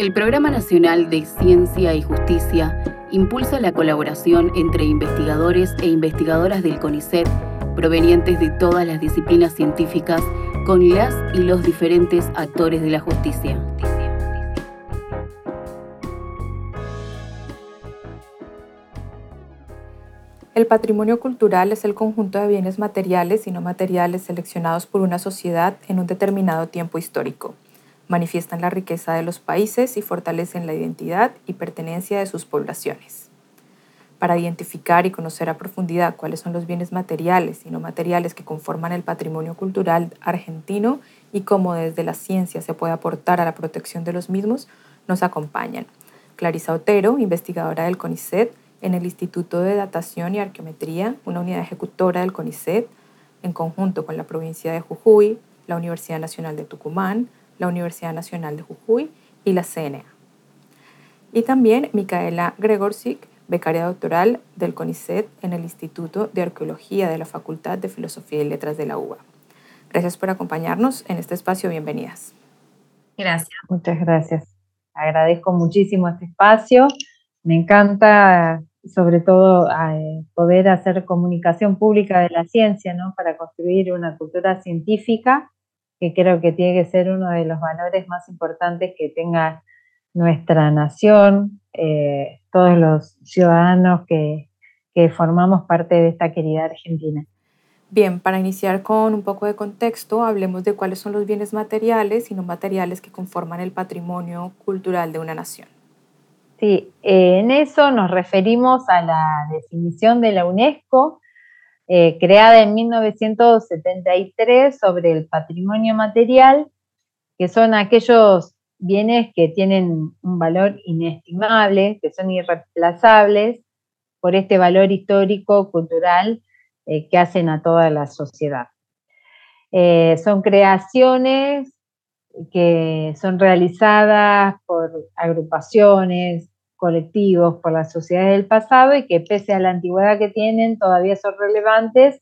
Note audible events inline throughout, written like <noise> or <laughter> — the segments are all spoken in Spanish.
El Programa Nacional de Ciencia y Justicia impulsa la colaboración entre investigadores e investigadoras del CONICET provenientes de todas las disciplinas científicas con las y los diferentes actores de la justicia. El patrimonio cultural es el conjunto de bienes materiales y no materiales seleccionados por una sociedad en un determinado tiempo histórico manifiestan la riqueza de los países y fortalecen la identidad y pertenencia de sus poblaciones. Para identificar y conocer a profundidad cuáles son los bienes materiales y no materiales que conforman el patrimonio cultural argentino y cómo desde la ciencia se puede aportar a la protección de los mismos, nos acompañan Clarisa Otero, investigadora del CONICET en el Instituto de Datación y Arqueometría, una unidad ejecutora del CONICET, en conjunto con la provincia de Jujuy, la Universidad Nacional de Tucumán, la Universidad Nacional de Jujuy y la CNA. Y también Micaela Gregorczyk, becaria doctoral del CONICET en el Instituto de Arqueología de la Facultad de Filosofía y Letras de la UBA. Gracias por acompañarnos en este espacio. Bienvenidas. Gracias. Muchas gracias. Agradezco muchísimo este espacio. Me encanta, sobre todo, eh, poder hacer comunicación pública de la ciencia, ¿no? Para construir una cultura científica que creo que tiene que ser uno de los valores más importantes que tenga nuestra nación, eh, todos los ciudadanos que, formamos parte de esta querida Argentina. Bien, para iniciar con un poco de contexto, hablemos de cuáles son los bienes materiales y no materiales que conforman el patrimonio cultural de una nación. Sí, eh, en eso nos referimos a la definición de la UNESCO eh, creada en 1973 sobre el patrimonio material, que son aquellos bienes que tienen un valor inestimable, que son irreemplazables por este valor histórico, cultural eh, que hacen a toda la sociedad. Eh, son creaciones que son realizadas por agrupaciones, colectivos por las sociedades del pasado y que pese a la antigüedad que tienen todavía son relevantes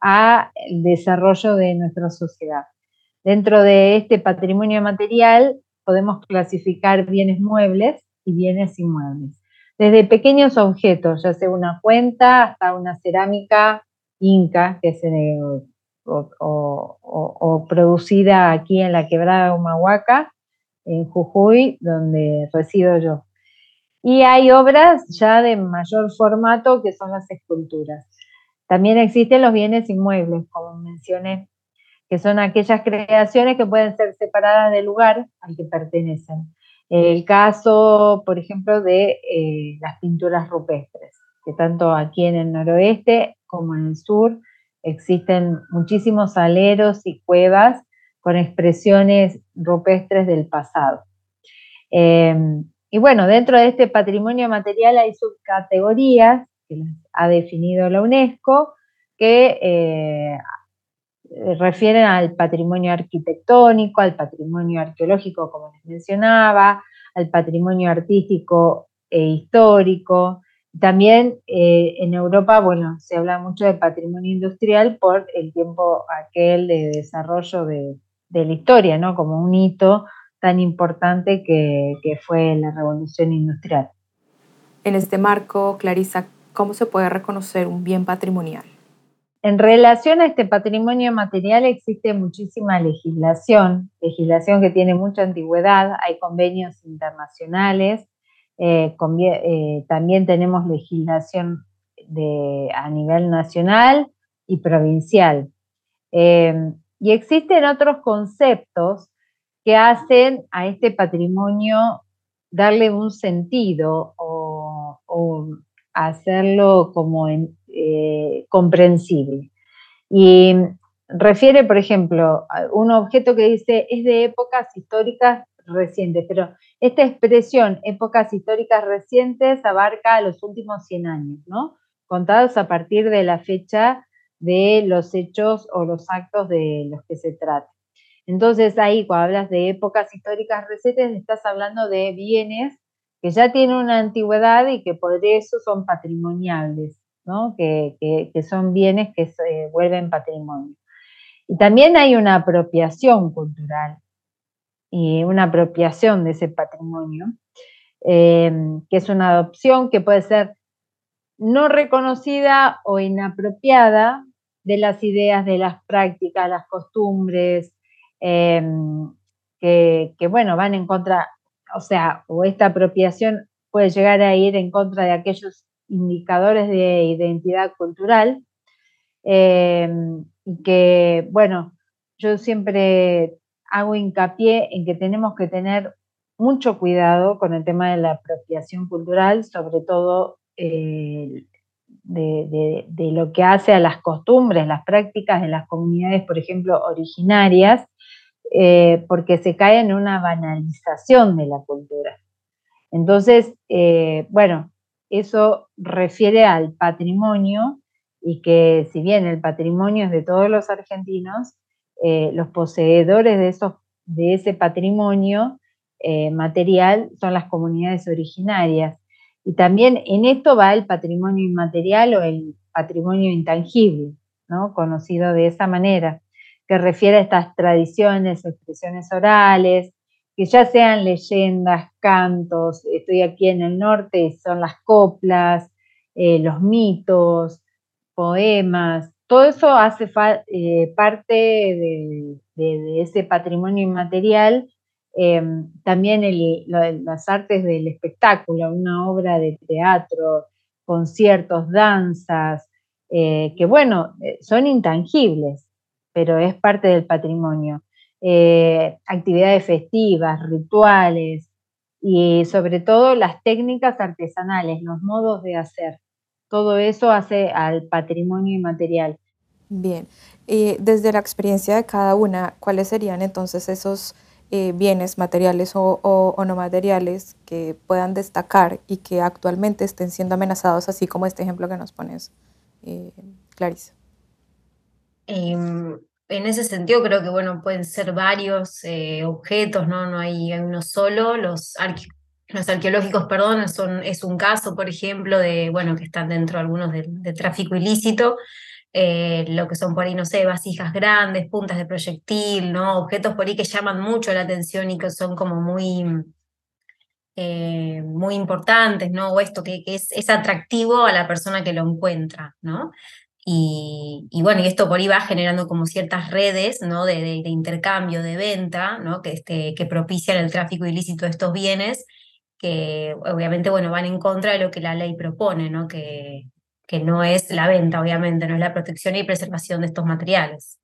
al desarrollo de nuestra sociedad. Dentro de este patrimonio material podemos clasificar bienes muebles y bienes inmuebles. Desde pequeños objetos, ya sea una cuenta hasta una cerámica inca que se, o, producida aquí en la quebrada de Humahuaca, en Jujuy, donde resido yo. Y hay obras ya de mayor formato que son las esculturas. También existen los bienes inmuebles, como mencioné, que son aquellas creaciones que pueden ser separadas del lugar al que pertenecen. El caso, por ejemplo, de eh, las pinturas rupestres, que tanto aquí en el noroeste como en el sur existen muchísimos aleros y cuevas con expresiones rupestres del pasado. Eh, y bueno, dentro de este patrimonio material hay subcategorías que ha definido la UNESCO que eh, refieren al patrimonio arquitectónico, al patrimonio arqueológico, como les mencionaba, al patrimonio artístico e histórico. También eh, en Europa, bueno, se habla mucho de patrimonio industrial por el tiempo aquel de desarrollo de, de la historia, ¿no? Como un hito tan importante que, fue la revolución industrial. En este marco, Clarisa, ¿cómo se puede reconocer un bien patrimonial? En relación a este patrimonio material existe muchísima legislación, legislación que tiene mucha antigüedad, hay convenios internacionales, eh, eh, también tenemos legislación a nivel nacional y provincial. Eh, y existen otros conceptos que hacen a este patrimonio darle un sentido o, hacerlo como eh, comprensible. Y refiere, por ejemplo, a un objeto que dice es de épocas históricas recientes, pero esta expresión, épocas históricas recientes, abarca los últimos 100 años, ¿no? Contados a partir de la fecha de los hechos o los actos de los que se trata. Entonces ahí cuando hablas de épocas históricas recientes, estás hablando de bienes que ya tienen una antigüedad y que por eso son patrimoniables, ¿no? que, son bienes que se vuelven patrimonio. Y también hay una apropiación cultural. y una apropiación de ese patrimonio, eh, que es una adopción que puede ser no reconocida o inapropiada de las ideas, de las prácticas, las costumbres, eh, que, bueno, van en contra, o sea, o esta apropiación puede llegar a ir en contra de aquellos indicadores de identidad cultural, eh, y que, bueno, yo siempre hago hincapié en que tenemos que tener mucho cuidado con el tema de la apropiación cultural, sobre todo eh, de, lo que hace a las costumbres, las prácticas de las comunidades, por ejemplo, originarias, eh, porque se cae en una banalización de la cultura. Entonces, eh, bueno, eso refiere al patrimonio y que si bien el patrimonio es de todos los argentinos, los poseedores de, esos, de ese patrimonio eh, material son las comunidades originarias. Y también en esto va el patrimonio inmaterial o el patrimonio intangible, ¿no? conocido de esa manera, que refiere a estas tradiciones, expresiones orales, que ya sean leyendas, cantos, estoy aquí en el norte, son las coplas, eh, los mitos, poemas, todo eso hace eh, parte de, ese patrimonio inmaterial Em, también las artes del espectáculo, una obra de teatro, conciertos, danzas, eh, que bueno, son intangibles, pero es parte del patrimonio. Eh, actividades festivas, rituales y sobre todo las técnicas artesanales, los modos de hacer. Todo eso hace al patrimonio inmaterial. Bien, y desde la experiencia de cada una, ¿cuáles serían entonces esos eh, bienes materiales o, no materiales que puedan destacar y que actualmente estén siendo amenazados, así como este ejemplo que nos pones, eh, Clarice. Em, en ese sentido creo que bueno, pueden ser varios eh, objetos, ¿no? No hay, uno solo. Los, los arqueológicos, perdón, es un caso, por ejemplo, de, bueno, que están dentro algunos de tráfico ilícito. Eh, lo que son por ahí, no sé, vasijas grandes, puntas de proyectil, ¿no? Objetos por ahí que llaman mucho la atención y que son como muy, eh, muy importantes, ¿no? O esto que, es, es, atractivo a la persona que lo encuentra, ¿no? Y, bueno, y esto por ahí va generando como ciertas redes, ¿no? De, de, intercambio, de venta, ¿no? Que, este, que propician el tráfico ilícito de estos bienes que obviamente, bueno, van en contra de lo que la ley propone, ¿no? Que, que no es la venta, obviamente, no es la protección y preservación de estos materiales.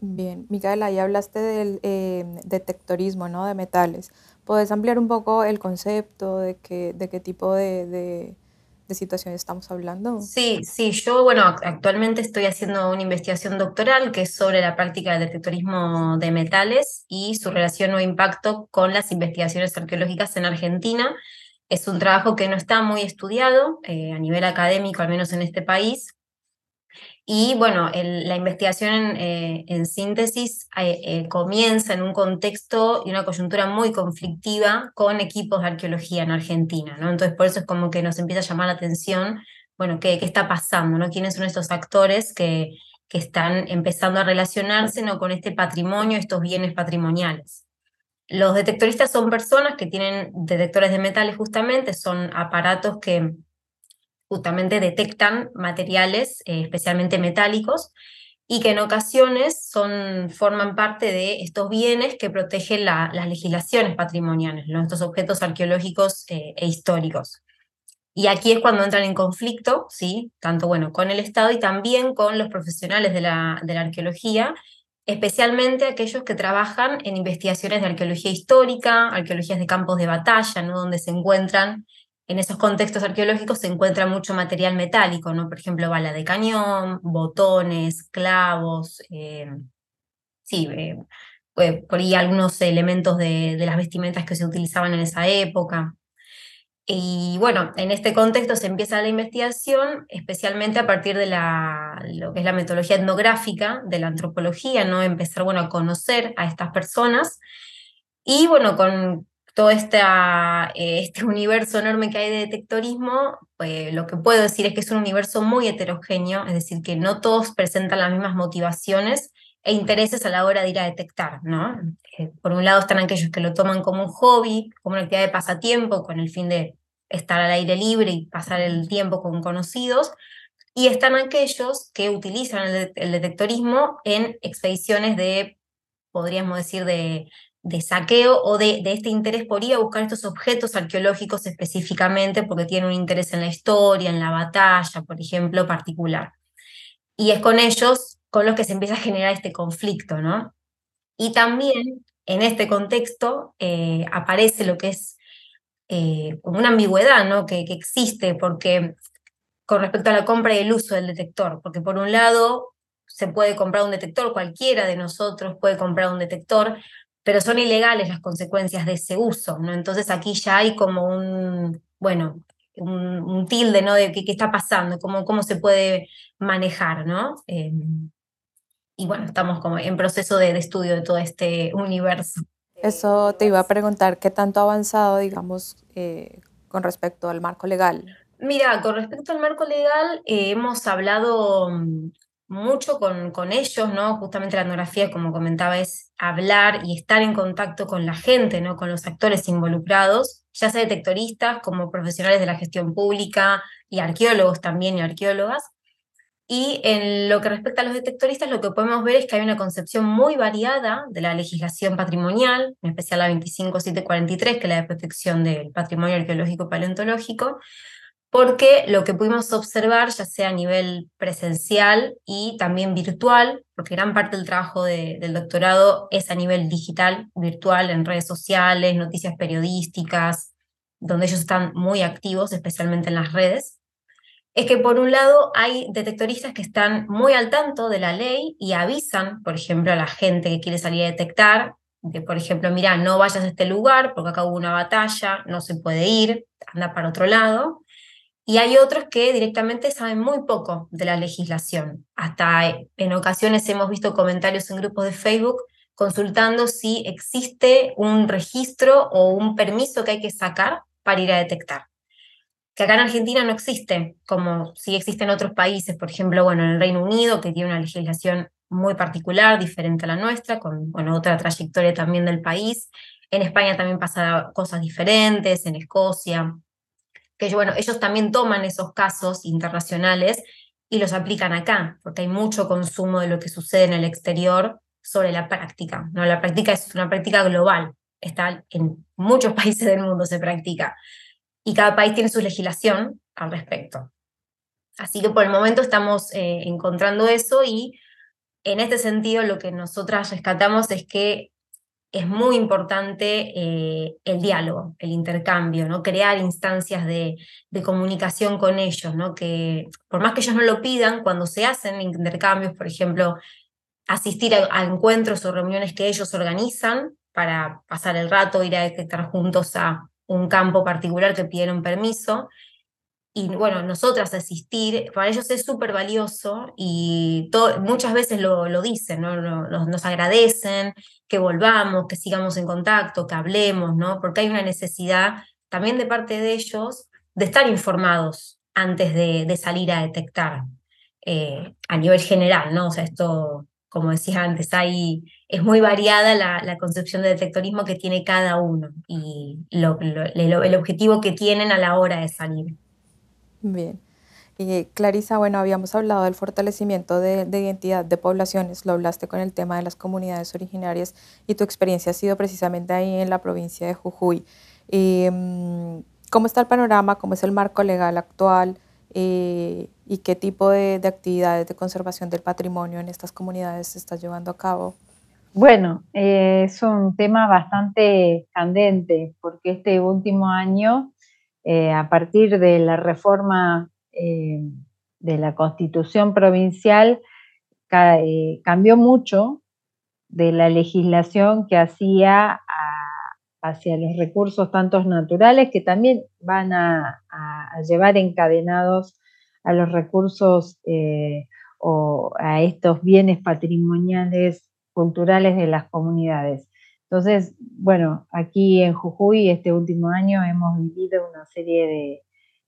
Bien, Micaela, ya hablaste del eh, detectorismo, ¿no? De metales. ¿Puedes ampliar un poco el concepto de qué, de qué tipo de, de situación estamos hablando? Sí, sí, yo, bueno, actualmente estoy haciendo una investigación doctoral que es sobre la práctica del detectorismo de metales y su relación o impacto con las investigaciones arqueológicas en Argentina es un trabajo que no está muy estudiado eh, a nivel académico, al menos en este país. Y bueno, la investigación en, eh, síntesis eh, comienza en un contexto y una coyuntura muy conflictiva con equipos de arqueología en Argentina, ¿no? Entonces por eso es como que nos empieza a llamar la atención, bueno, qué, qué está pasando, ¿no? ¿Quiénes son estos actores que, que están empezando a relacionarse ¿no? con este patrimonio, estos bienes patrimoniales? Los detectoristas son personas que tienen detectores de metales justamente, son aparatos que justamente detectan materiales, eh, especialmente metálicos, y que en ocasiones son, forman parte de estos bienes que protegen las legislaciones patrimoniales, estos objetos arqueológicos eh, e históricos. Y aquí es cuando entran en conflicto, ¿sí? tanto bueno, con el Estado y también con los profesionales de la, de la arqueología, especialmente aquellos que trabajan en investigaciones de arqueología histórica, arqueologías de campos de batalla, ¿no? donde se encuentran, en esos contextos arqueológicos se encuentra mucho material metálico, ¿no? por ejemplo, bala de cañón, botones, clavos, eh, sí, eh, eh, por ahí algunos elementos de, de las vestimentas que se utilizaban en esa época. Y bueno, en este contexto se empieza la investigación, especialmente a partir de la, lo que es la metodología etnográfica de la antropología, ¿no? Empezar, bueno, a conocer a estas personas. Y bueno, con todo esta, eh, este universo enorme que hay de detectorismo, pues, lo que puedo decir es que es un universo muy heterogéneo, es decir, que no todos presentan las mismas motivaciones e intereses a la hora de ir a detectar, ¿no? Eh, por un lado están aquellos que lo toman como un hobby, como una actividad de pasatiempo, con el fin de estar al aire libre y pasar el tiempo con conocidos, y están aquellos que utilizan el, detectorismo en expediciones de, podríamos decir, de, de saqueo o de, de, este interés por ir a buscar estos objetos arqueológicos específicamente porque tienen un interés en la historia, en la batalla, por ejemplo, particular. Y es con ellos con los que se empieza a generar este conflicto, ¿no? Y también en este contexto eh, aparece lo que es eh, como una ambigüedad, ¿no? Que, que existe, porque con respecto a la compra y el uso del detector, porque por un lado se puede comprar un detector, cualquiera de nosotros puede comprar un detector, pero son ilegales las consecuencias de ese uso, ¿no? Entonces aquí ya hay como un, bueno, un, tilde, ¿no? De qué, qué está pasando, cómo, cómo se puede manejar, ¿no? Eh, y bueno, estamos como en proceso de, de estudio de todo este universo. Eso te iba a preguntar, ¿qué tanto ha avanzado, digamos, eh, con respecto al marco legal? Mira, con respecto al marco legal, eh, hemos hablado mm, mucho con, con ellos, ¿no? Justamente la etnografía, como comentaba, es hablar y estar en contacto con la gente, ¿no? Con los actores involucrados, ya sea detectoristas como profesionales de la gestión pública y arqueólogos también y arqueólogas. Y en lo que respecta a los detectoristas, lo que podemos ver es que hay una concepción muy variada de la legislación patrimonial, en especial la 25743, que es la de protección del patrimonio arqueológico paleontológico, porque lo que pudimos observar, ya sea a nivel presencial y también virtual, porque gran parte del trabajo del doctorado es a nivel digital, virtual, en redes sociales, noticias periodísticas, donde ellos están muy activos, especialmente en las redes, es que por un lado hay detectoristas que están muy al tanto de la ley y avisan, por ejemplo, a la gente que quiere salir a detectar, que por ejemplo, mira, no vayas a este lugar porque acá hubo una batalla, no se puede ir, anda para otro lado. Y hay otros que directamente saben muy poco de la legislación. Hasta en ocasiones hemos visto comentarios en grupos de Facebook consultando si existe un registro o un permiso que hay que sacar para ir a detectar. Que acá en Argentina no existe, como si existe en otros países, por ejemplo, bueno, en el Reino Unido, que tiene una legislación muy particular, diferente a la nuestra, con bueno, otra trayectoria también del país. En España también pasa cosas diferentes, en Escocia que bueno, ellos también toman esos casos internacionales y los aplican acá, porque hay mucho consumo de lo que sucede en el exterior sobre la práctica. ¿no? La práctica es una práctica global, está en muchos <laughs> países del mundo se practica, y cada país tiene su legislación al respecto. Así que por el momento estamos eh, encontrando eso y en este sentido lo que nosotras rescatamos es que es muy importante eh, el diálogo, el intercambio, ¿no? crear instancias de, comunicación con ellos, ¿no? que por más que ellos no lo pidan, cuando se hacen intercambios, por ejemplo, asistir a, encuentros o reuniones que ellos organizan para pasar el rato, ir a detectar juntos a un campo particular que pidieron permiso, y bueno, nosotras asistir, para ellos es súper valioso y muchas veces lo, lo dicen, ¿no? nos agradecen que volvamos, que sigamos en contacto, que hablemos, ¿no? porque hay una necesidad también de parte de ellos de estar informados antes de, de salir a detectar eh, a nivel general, ¿no? O sea, esto, como decía antes, hay, es muy variada la, la concepción de detectorismo que tiene cada uno y lo, el objetivo que tienen a la hora de salir. Bien. Y Clarisa, bueno, habíamos hablado del fortalecimiento de, identidad de poblaciones, lo hablaste con el tema de las comunidades originarias y tu experiencia ha sido precisamente ahí en la provincia de Jujuy. Mm, ¿Cómo está el panorama? ¿Cómo es el marco legal actual? Eh, ¿Y qué tipo de, actividades de conservación del patrimonio en estas comunidades se está llevando a cabo? Bueno, eh, es un tema bastante candente porque este último año eh, a partir de la reforma eh, de la constitución provincial, eh, cambió mucho de la legislación que hacía hacia los recursos tantos naturales que también van a, llevar encadenados a los recursos o a estos bienes patrimoniales culturales de las comunidades. Entonces, bueno, aquí en Jujuy este último año hemos vivido una serie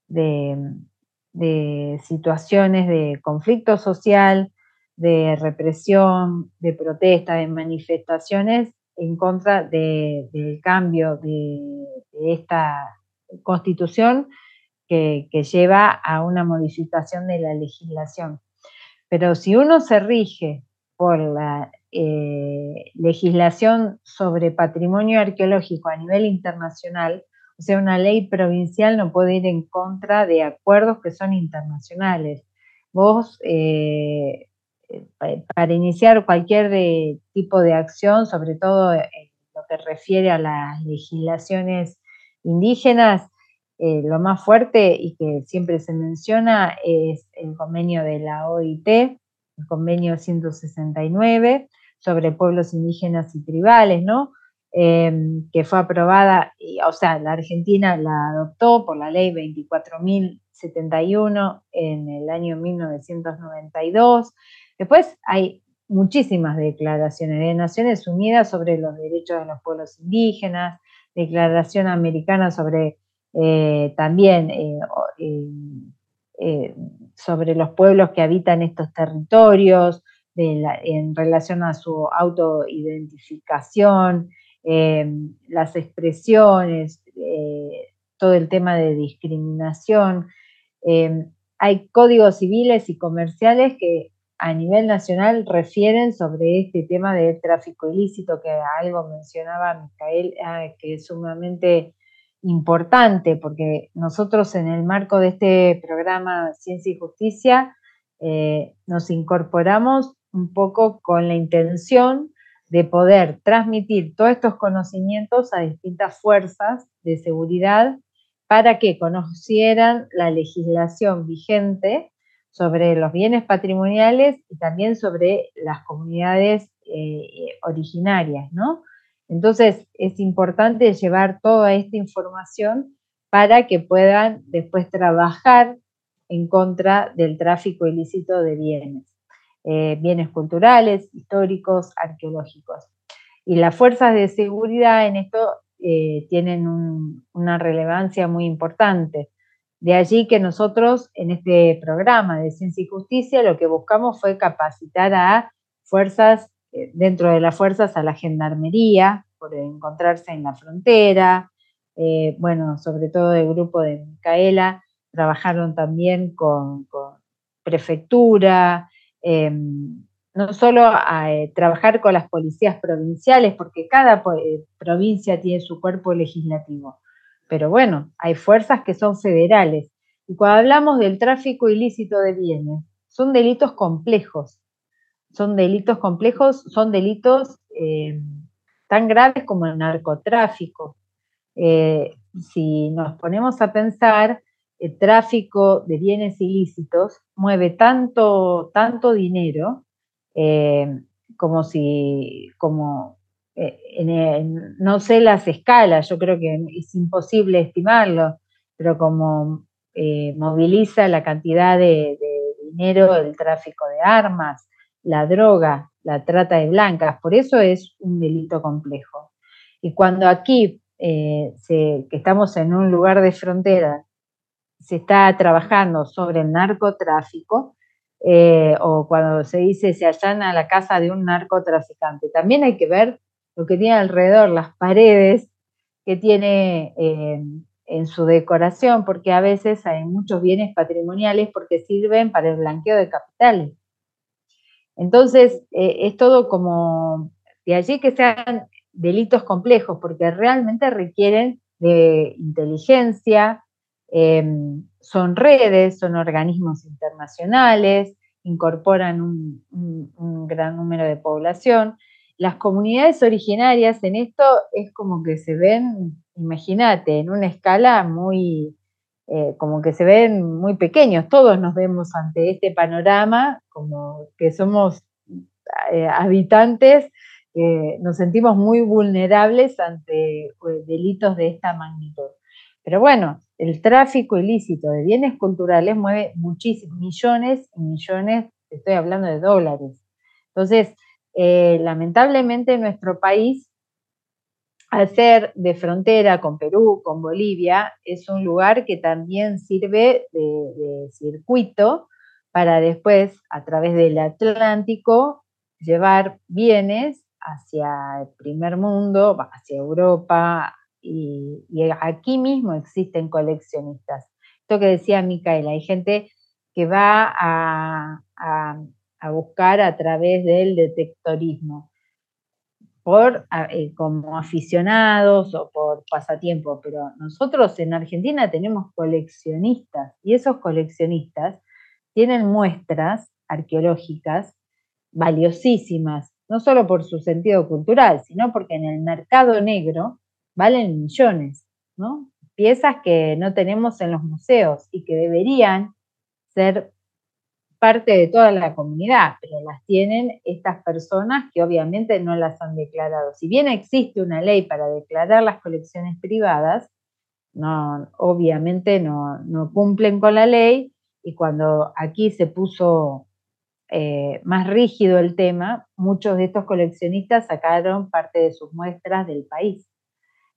de, situaciones de conflicto social, de represión, de protesta, de manifestaciones en contra del cambio de, esta constitución que, lleva a una modificación de la legislación. Pero si uno se rige por la eh, legislación sobre patrimonio arqueológico a nivel internacional, o sea, una ley provincial no puede ir en contra de acuerdos que son internacionales. Vos, eh, para iniciar cualquier eh, tipo de acción, sobre todo en lo que refiere a las legislaciones indígenas, lo más fuerte y que siempre se menciona es el convenio de la OIT, el convenio 169 sobre pueblos indígenas y tribales, ¿no? Em, que fue aprobada, o sea, la Argentina la adoptó por la ley 24.071 en el año 1992. Después hay muchísimas declaraciones de Naciones Unidas sobre los derechos de los pueblos indígenas, declaración americana sobre eh, también eh, eh, sobre los pueblos que habitan estos territorios, en relación a su autoidentificación, em, las expresiones, eh, todo el tema de discriminación. Em, hay códigos civiles y comerciales que a nivel nacional refieren sobre este tema del tráfico ilícito, que algo mencionaba Micael, ah, que es sumamente importante, porque nosotros en el marco de este programa Ciencia y Justicia eh, nos incorporamos un poco con la intención de poder transmitir todos estos conocimientos a distintas fuerzas de seguridad para que conocieran la legislación vigente sobre los bienes patrimoniales y también sobre las comunidades eh, originarias, ¿no? Entonces es importante llevar toda esta información para que puedan después trabajar en contra del tráfico ilícito de bienes. Eh, bienes culturales, históricos, arqueológicos. Y las fuerzas de seguridad en esto eh, tienen una relevancia muy importante. De allí que nosotros en este programa de Ciencia y Justicia lo que buscamos fue capacitar a fuerzas, eh, dentro de las fuerzas, a la gendarmería, por encontrarse en la frontera, bueno, sobre todo el grupo de Micaela, trabajaron también con, con prefectura, Em, no solo a, eh, trabajar con las policías provinciales, porque cada eh, provincia tiene su cuerpo legislativo, pero bueno, hay fuerzas que son federales. Y cuando hablamos del tráfico ilícito de bienes, son delitos complejos, son delitos complejos, son delitos em, tan graves como el narcotráfico. Eh, si nos ponemos a pensar, el tráfico de bienes ilícitos mueve tanto, tanto dinero eh, como si, como, eh, no sé las escalas, yo creo que es imposible estimarlo, pero como eh, moviliza la cantidad de, dinero el tráfico de armas, la droga, la trata de blancas, por eso es un delito complejo. Y cuando aquí, que estamos en un lugar de frontera, se está trabajando sobre el narcotráfico, eh, o cuando se dice se allana la casa de un narcotraficante. También hay que ver lo que tiene alrededor, las paredes que tiene eh, en su decoración, porque a veces hay muchos bienes patrimoniales porque sirven para el blanqueo de capitales. Entonces, eh, es todo como de allí que sean delitos complejos, porque realmente requieren de inteligencia, Em, son redes, son organismos internacionales, incorporan un, gran número de población. Las comunidades originarias en esto es como que se ven, imagínate, en una escala muy, eh, como que se ven muy pequeños. Todos nos vemos ante este panorama, como que somos eh, habitantes, nos sentimos muy vulnerables ante pues, delitos de esta magnitud. Pero bueno, el tráfico ilícito de bienes culturales mueve muchísimos, millones y millones, estoy hablando de dólares. Entonces, eh, lamentablemente nuestro país, al ser de frontera con Perú, con Bolivia, es un lugar que también sirve de, circuito para después, a través del Atlántico, llevar bienes hacia el primer mundo, hacia Europa, y, aquí mismo existen coleccionistas. Esto que decía Micaela, hay gente que va a, buscar a través del detectorismo, por, eh, como aficionados o por pasatiempo, pero nosotros en Argentina tenemos coleccionistas y esos coleccionistas tienen muestras arqueológicas valiosísimas, no solo por su sentido cultural, sino porque en el mercado negro valen millones, ¿no? Piezas que no tenemos en los museos y que deberían ser parte de toda la comunidad, pero las tienen estas personas que obviamente no las han declarado. Si bien existe una ley para declarar las colecciones privadas, obviamente no, no cumplen con la ley y cuando aquí se puso eh, más rígido el tema, muchos de estos coleccionistas sacaron parte de sus muestras del país.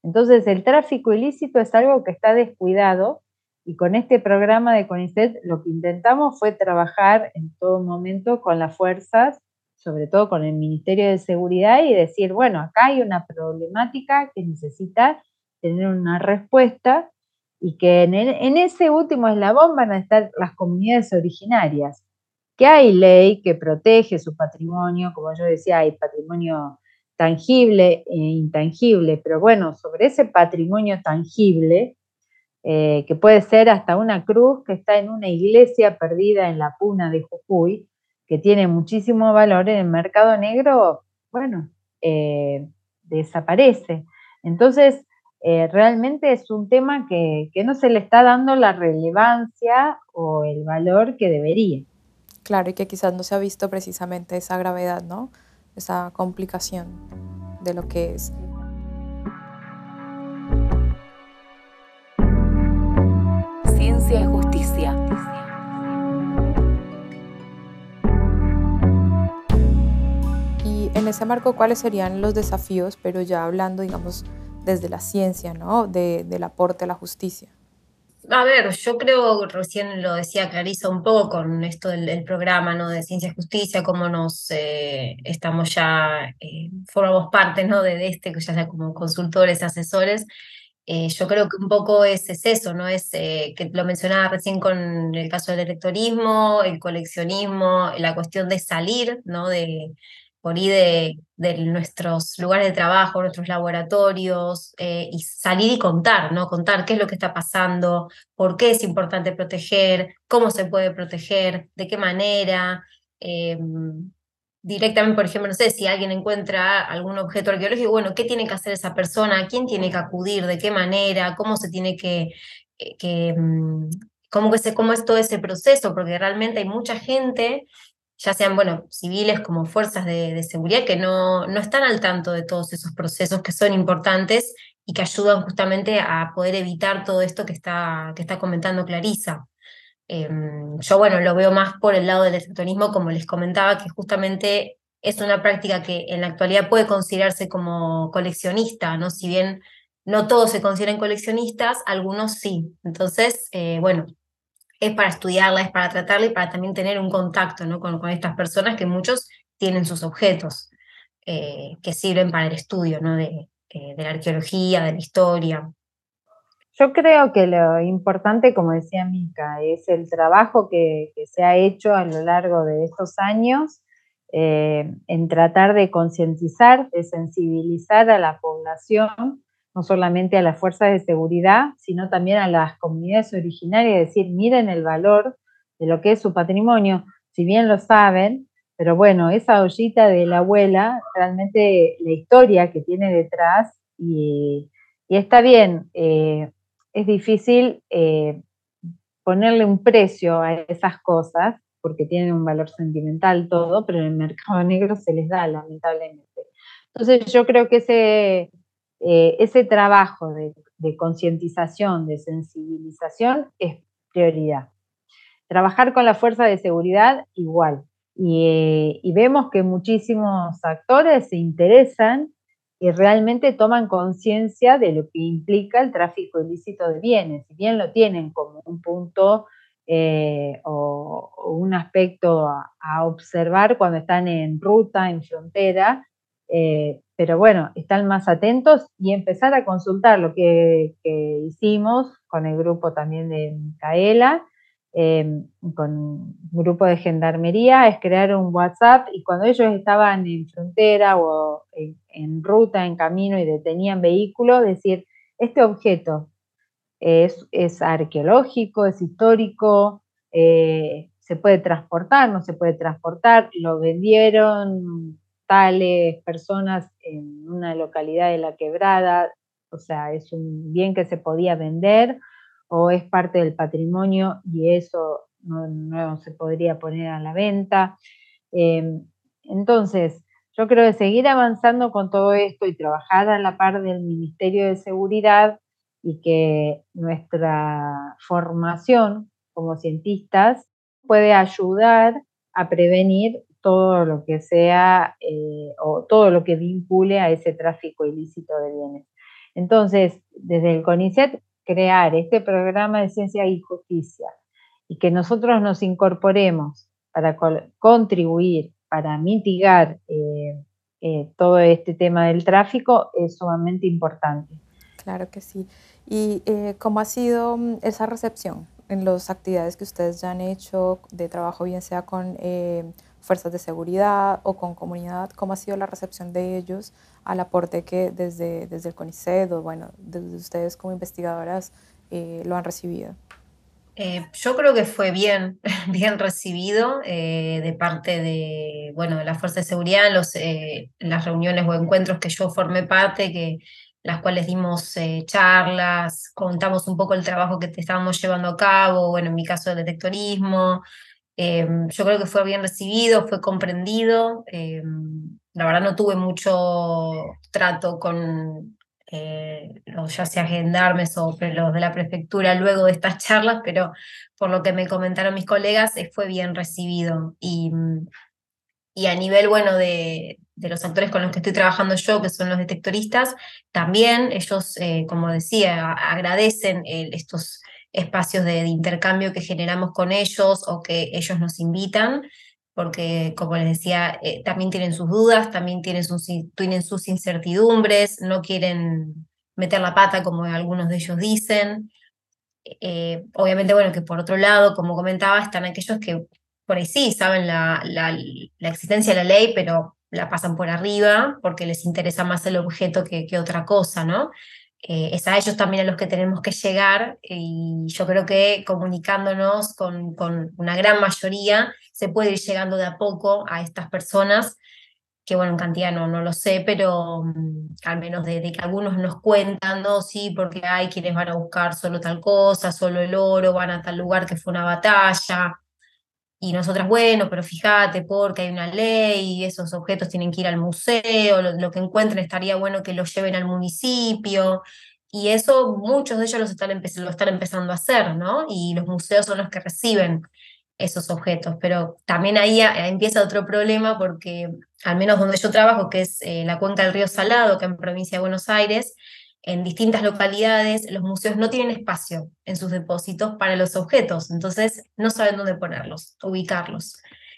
Entonces, el tráfico ilícito es algo que está descuidado y con este programa de CONICET lo que intentamos fue trabajar en todo momento con las fuerzas, sobre todo con el Ministerio de Seguridad y decir, bueno, acá hay una problemática que necesita tener una respuesta y que en, ese último eslabón van a estar las comunidades originarias, que hay ley que protege su patrimonio, como yo decía, hay patrimonio tangible e intangible, pero bueno, sobre ese patrimonio tangible, eh, que puede ser hasta una cruz que está en una iglesia perdida en la puna de Jujuy, que tiene muchísimo valor en el mercado negro, bueno, eh, desaparece. Entonces, eh, realmente es un tema que, no se le está dando la relevancia o el valor que debería. Claro, y que quizás no se ha visto precisamente esa gravedad, ¿no? Esa complicación de lo que es. Ciencia y justicia. Y en ese marco, ¿cuáles serían los desafíos? Pero ya hablando, digamos, desde la ciencia, ¿no? del aporte a la justicia. A ver, yo creo, recién lo decía Clarisa un poco con esto del, programa ¿no? de Ciencia y Justicia, cómo nos eh, estamos ya, eh, formamos parte ¿no? de, este, que ya sea como consultores, asesores. Eh, yo creo que un poco es, es eso, ¿no? Es que lo mencionaba recién con el caso del electorismo, el coleccionismo, la cuestión de salir, ¿no? De, por ahí de, nuestros lugares de trabajo, nuestros laboratorios, eh, y salir y contar, ¿no? Contar qué es lo que está pasando, por qué es importante proteger, cómo se puede proteger, de qué manera. Em, directamente, por ejemplo, no sé, si alguien encuentra algún objeto arqueológico, bueno, ¿qué tiene que hacer esa persona? ¿A quién tiene que acudir? ¿De qué manera? ¿Cómo se tiene que... Eh, que mm, cómo, que cómo es todo ese proceso? Porque realmente hay mucha gente ya sean, bueno, civiles como fuerzas de, seguridad, que no, no están al tanto de todos esos procesos que son importantes y que ayudan justamente a poder evitar todo esto que está, que está comentando Clarisa. Em, yo, bueno, lo veo más por el lado del electronismo, como les comentaba, que justamente es una práctica que en la actualidad puede considerarse como coleccionista, ¿no? Si bien no todos se consideran coleccionistas, algunos sí. Entonces, eh, bueno, es para estudiarla, es para tratarla y para también tener un contacto ¿no? con, con estas personas que muchos tienen sus objetos eh, que sirven para el estudio ¿no? de, de la arqueología, de la historia. Yo creo que lo importante, como decía Mica, es el trabajo que, que se ha hecho a lo largo de estos años eh, en tratar de concientizar, de sensibilizar a la población no solamente a las fuerzas de seguridad, sino también a las comunidades originarias, decir, miren el valor de lo que es su patrimonio, si bien lo saben, pero bueno, esa ollita de la abuela, realmente la historia que tiene detrás, y, está bien, eh, es difícil eh, ponerle un precio a esas cosas, porque tienen un valor sentimental todo, pero en el mercado <laughs> negro se les da, lamentablemente. Entonces yo creo que ese eh, ese trabajo de, concientización, de sensibilización es prioridad. Trabajar con la fuerza de seguridad igual. Y, y, vemos que muchísimos actores se interesan y realmente toman conciencia de lo que implica el tráfico ilícito de bienes. Si bien lo tienen como un punto eh, o, un aspecto a, observar cuando están en ruta, en frontera, eh, pero bueno, están más atentos y empezar a consultar lo que, hicimos con el grupo también de Micaela, eh, con un grupo de gendarmería, es crear un WhatsApp y cuando ellos estaban en frontera o en, ruta, en camino y detenían vehículos, decir, este objeto es, arqueológico, es histórico, eh, se puede transportar, no se puede transportar, lo vendieron personas en una localidad de la quebrada, o sea, es un bien que se podía vender o es parte del patrimonio y eso no, se podría poner a la venta. Em, entonces, yo creo que seguir avanzando con todo esto y trabajar a la par del Ministerio de Seguridad y que nuestra formación como cientistas puede ayudar a prevenir todo lo que sea eh, o todo lo que vincule a ese tráfico ilícito de bienes. Entonces, desde el CONICET crear este programa de ciencia y justicia y que nosotros nos incorporemos para contribuir, para mitigar eh, eh, todo este tema del tráfico es sumamente importante. Claro que sí. ¿Y eh, cómo ha sido mm, esa recepción en las actividades que ustedes ya han hecho de trabajo, bien sea con fuerzas de seguridad o con comunidad? ¿Cómo ha sido la recepción de ellos al aporte que desde, desde el CONICET o bueno, desde ustedes como investigadoras eh, lo han recibido? Eh, yo creo que fue bien, <laughs> bien recibido eh, de parte de, bueno, de la Fuerza de Seguridad los, las reuniones o encuentros que yo formé parte, que, las cuales dimos charlas, contamos un poco el trabajo que estábamos llevando a cabo, bueno, en mi caso el detectorismo, Em, yo creo que fue bien recibido, fue comprendido. Em, la verdad no tuve mucho trato con eh, los ya sea gendarmes o los de la prefectura luego de estas charlas, pero por lo que me comentaron mis colegas, eh, fue bien recibido. Y, y a nivel, bueno, de, de, los actores con los que estoy trabajando yo, que son los detectoristas, también ellos, eh, como decía, agradecen estos espacios de, intercambio que generamos con ellos o que ellos nos invitan, porque como les decía, eh, también tienen sus dudas, también tienen sus, tienen sus incertidumbres, no quieren meter la pata como algunos de ellos dicen. Eh, obviamente, bueno, que por otro lado, como comentaba, están aquellos que por ahí sí saben la, la, la existencia de la ley, pero la pasan por arriba porque les interesa más el objeto que, que otra cosa, ¿no? Eh, es a ellos también a los que tenemos que llegar y yo creo que comunicándonos con, con, una gran mayoría se puede ir llegando de a poco a estas personas, que bueno, en cantidad no, no lo sé, pero mm, al menos de, que algunos nos cuentan, ¿no? Sí, porque hay quienes van a buscar solo tal cosa, solo el oro, van a tal lugar que fue una batalla, y nosotras, bueno, pero fíjate, porque hay una ley, esos objetos tienen que ir al museo, lo, que encuentren estaría bueno que los lleven al municipio. Y eso muchos de ellos lo están, lo están empezando a hacer, ¿no? Y los museos son los que reciben esos objetos. Pero también ahí empieza otro problema porque, al menos donde yo trabajo, que es eh, la cuenca del río Salado, que en provincia de Buenos Aires, en distintas localidades los museos no tienen espacio en sus depósitos para los objetos, entonces no saben dónde ponerlos, ubicarlos.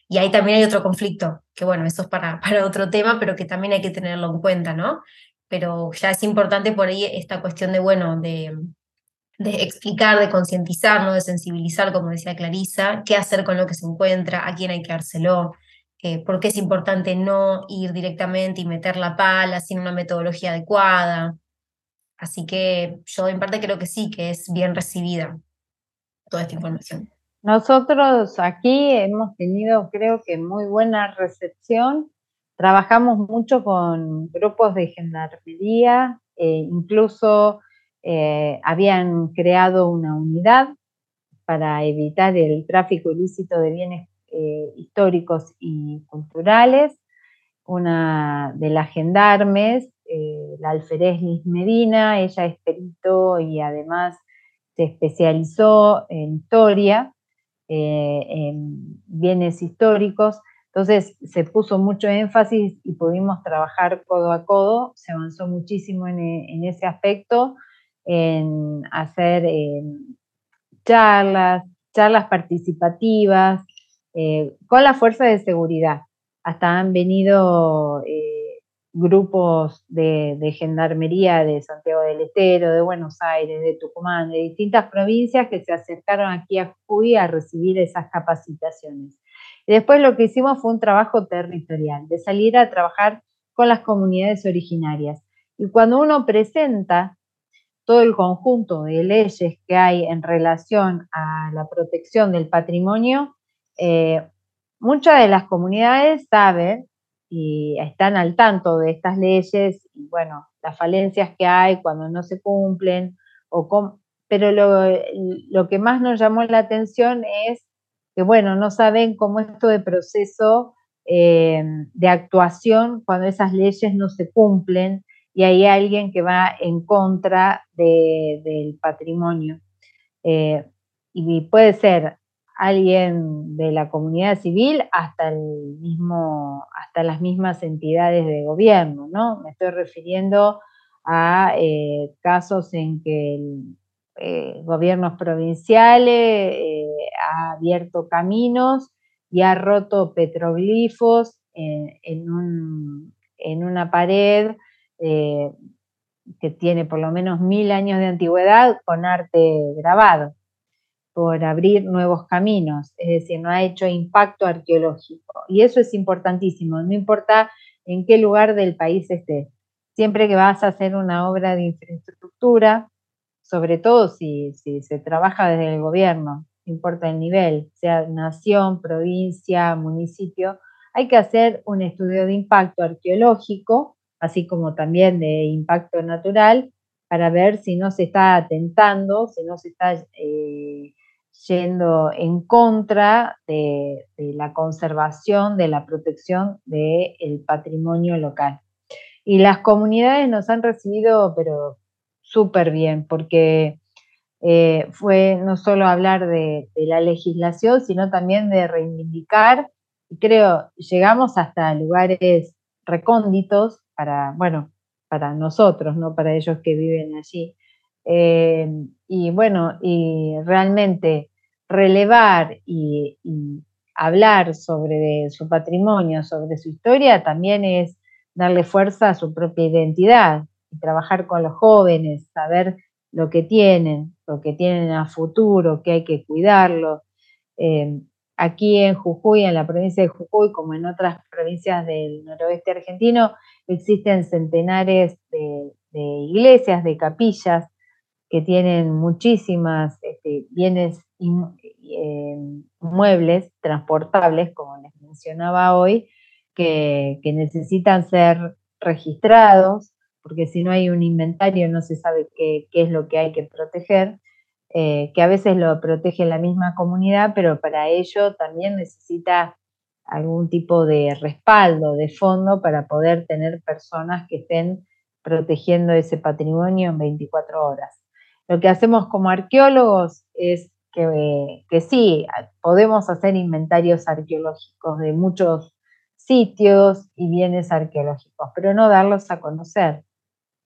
Y ahí también hay otro conflicto, que bueno, eso es para, <laughs> para otro tema, pero que también hay que tenerlo en cuenta, ¿no? Pero ya es importante por ahí esta cuestión de, bueno, de, de explicar, de concientizar, de sensibilizar, como decía Clarisa, qué hacer con lo que se encuentra, a quién hay que dárselo, eh, por qué es importante no ir directamente y meter la pala sin una metodología adecuada. Así que yo en parte creo que sí, que es bien recibida toda esta información. Nosotros aquí hemos tenido, creo que, muy buena recepción. Trabajamos mucho con grupos de gendarmería, eh, incluso eh, habían creado una unidad para evitar el tráfico ilícito de bienes eh, históricos y culturales. Una de las gendarmes eh, la alferez Liz Medina, ella es perito y además se especializó en historia, eh, en bienes históricos, entonces se puso mucho énfasis y pudimos trabajar codo a codo, se avanzó muchísimo en, ese aspecto, en hacer charlas, charlas participativas, eh, con la fuerza de seguridad. Hasta han venido eh, grupos de, gendarmería de Santiago del Estero, de Buenos Aires, de Tucumán, de distintas provincias que se acercaron aquí a Jujuy a recibir esas capacitaciones. Y después lo que hicimos fue un trabajo territorial, de salir a trabajar con las comunidades originarias. Y cuando uno presenta todo el conjunto de leyes que hay en relación a la protección del patrimonio, eh, muchas de las comunidades saben y están al tanto de estas leyes y bueno, las falencias que hay cuando no se cumplen, o pero lo, que más nos llamó la atención es que bueno, no saben cómo esto de proceso eh, de actuación cuando esas leyes no se cumplen y hay alguien que va en contra del patrimonio. Eh, y puede ser alguien de la comunidad civil hasta el mismo, hasta las mismas entidades de gobierno, ¿no? Me estoy refiriendo a eh, casos en que el, eh, gobiernos provinciales ha abierto caminos y ha roto petroglifos en, una pared eh, que tiene por lo menos mil años de antigüedad con arte grabado, por abrir nuevos caminos, es decir, no ha hecho impacto arqueológico. Y eso es importantísimo, no importa en qué lugar del país estés. Siempre que vas a hacer una obra de infraestructura, sobre todo si, se trabaja desde el gobierno, no importa el nivel, sea nación, provincia, municipio, hay que hacer un estudio de impacto arqueológico así como también de impacto natural, para ver si no se está atentando, si no se está eh, yendo en contra de, la conservación, de la protección del patrimonio local. Y las comunidades nos han recibido, pero súper bien, porque eh, fue no solo hablar de, de, la legislación, sino también de reivindicar, y creo, llegamos hasta lugares recónditos para, bueno, para nosotros, no para ellos que viven allí. Eh, y bueno, y realmente relevar y, hablar sobre su patrimonio, sobre su historia, también es darle fuerza a su propia identidad y trabajar con los jóvenes, saber lo que tienen, lo que tienen a futuro, que hay que cuidarlo. Eh, aquí en Jujuy, en la provincia de Jujuy, como en otras provincias del noroeste argentino, existen centenares de, iglesias, de capillas, que tienen muchísimas este, bienes eh, muebles transportables, como les mencionaba hoy, que, necesitan ser registrados, porque si no hay un inventario no se sabe qué, es lo que hay que proteger, eh, que a veces lo protege la misma comunidad, pero para ello también necesita algún tipo de respaldo, de fondo para poder tener personas que estén protegiendo ese patrimonio en 24 horas. Lo que hacemos como arqueólogos es que, que sí, podemos hacer inventarios arqueológicos de muchos sitios y bienes arqueológicos, pero no darlos a conocer,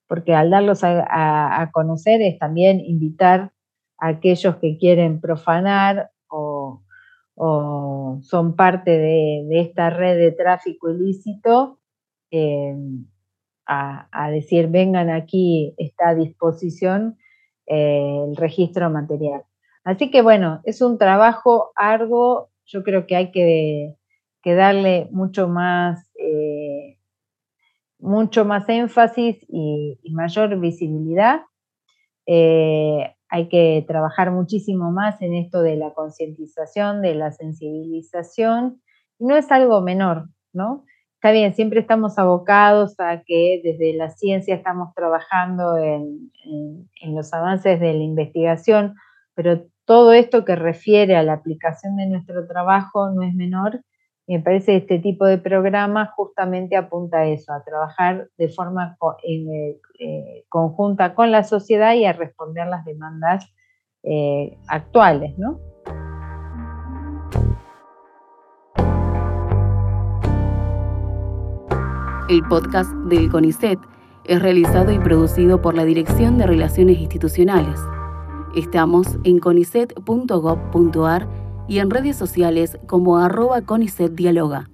porque al darlos a conocer es también invitar a aquellos que quieren profanar o o son parte de, esta red de tráfico ilícito, eh, a, decir, vengan aquí, está a disposición eh, el registro material. Así que bueno, es un trabajo arduo, yo creo que hay que, darle mucho más, eh, mucho más énfasis y, mayor visibilidad hay que trabajar muchísimo más en esto de la concientización, de la sensibilización, no es algo menor, ¿no? Está bien, siempre estamos abocados a que desde la ciencia estamos trabajando en, los avances de la investigación, pero todo esto que refiere a la aplicación de nuestro trabajo no es menor me parece que este tipo de programa justamente apunta a eso, a trabajar de forma eh, eh, conjunta con la sociedad y a responder las demandas eh, actuales, ¿no? El podcast del CONICET es realizado y producido por la Dirección de Relaciones Institucionales Estamos en conicet.gov.ar y en redes sociales como arroba CONICET Dialoga.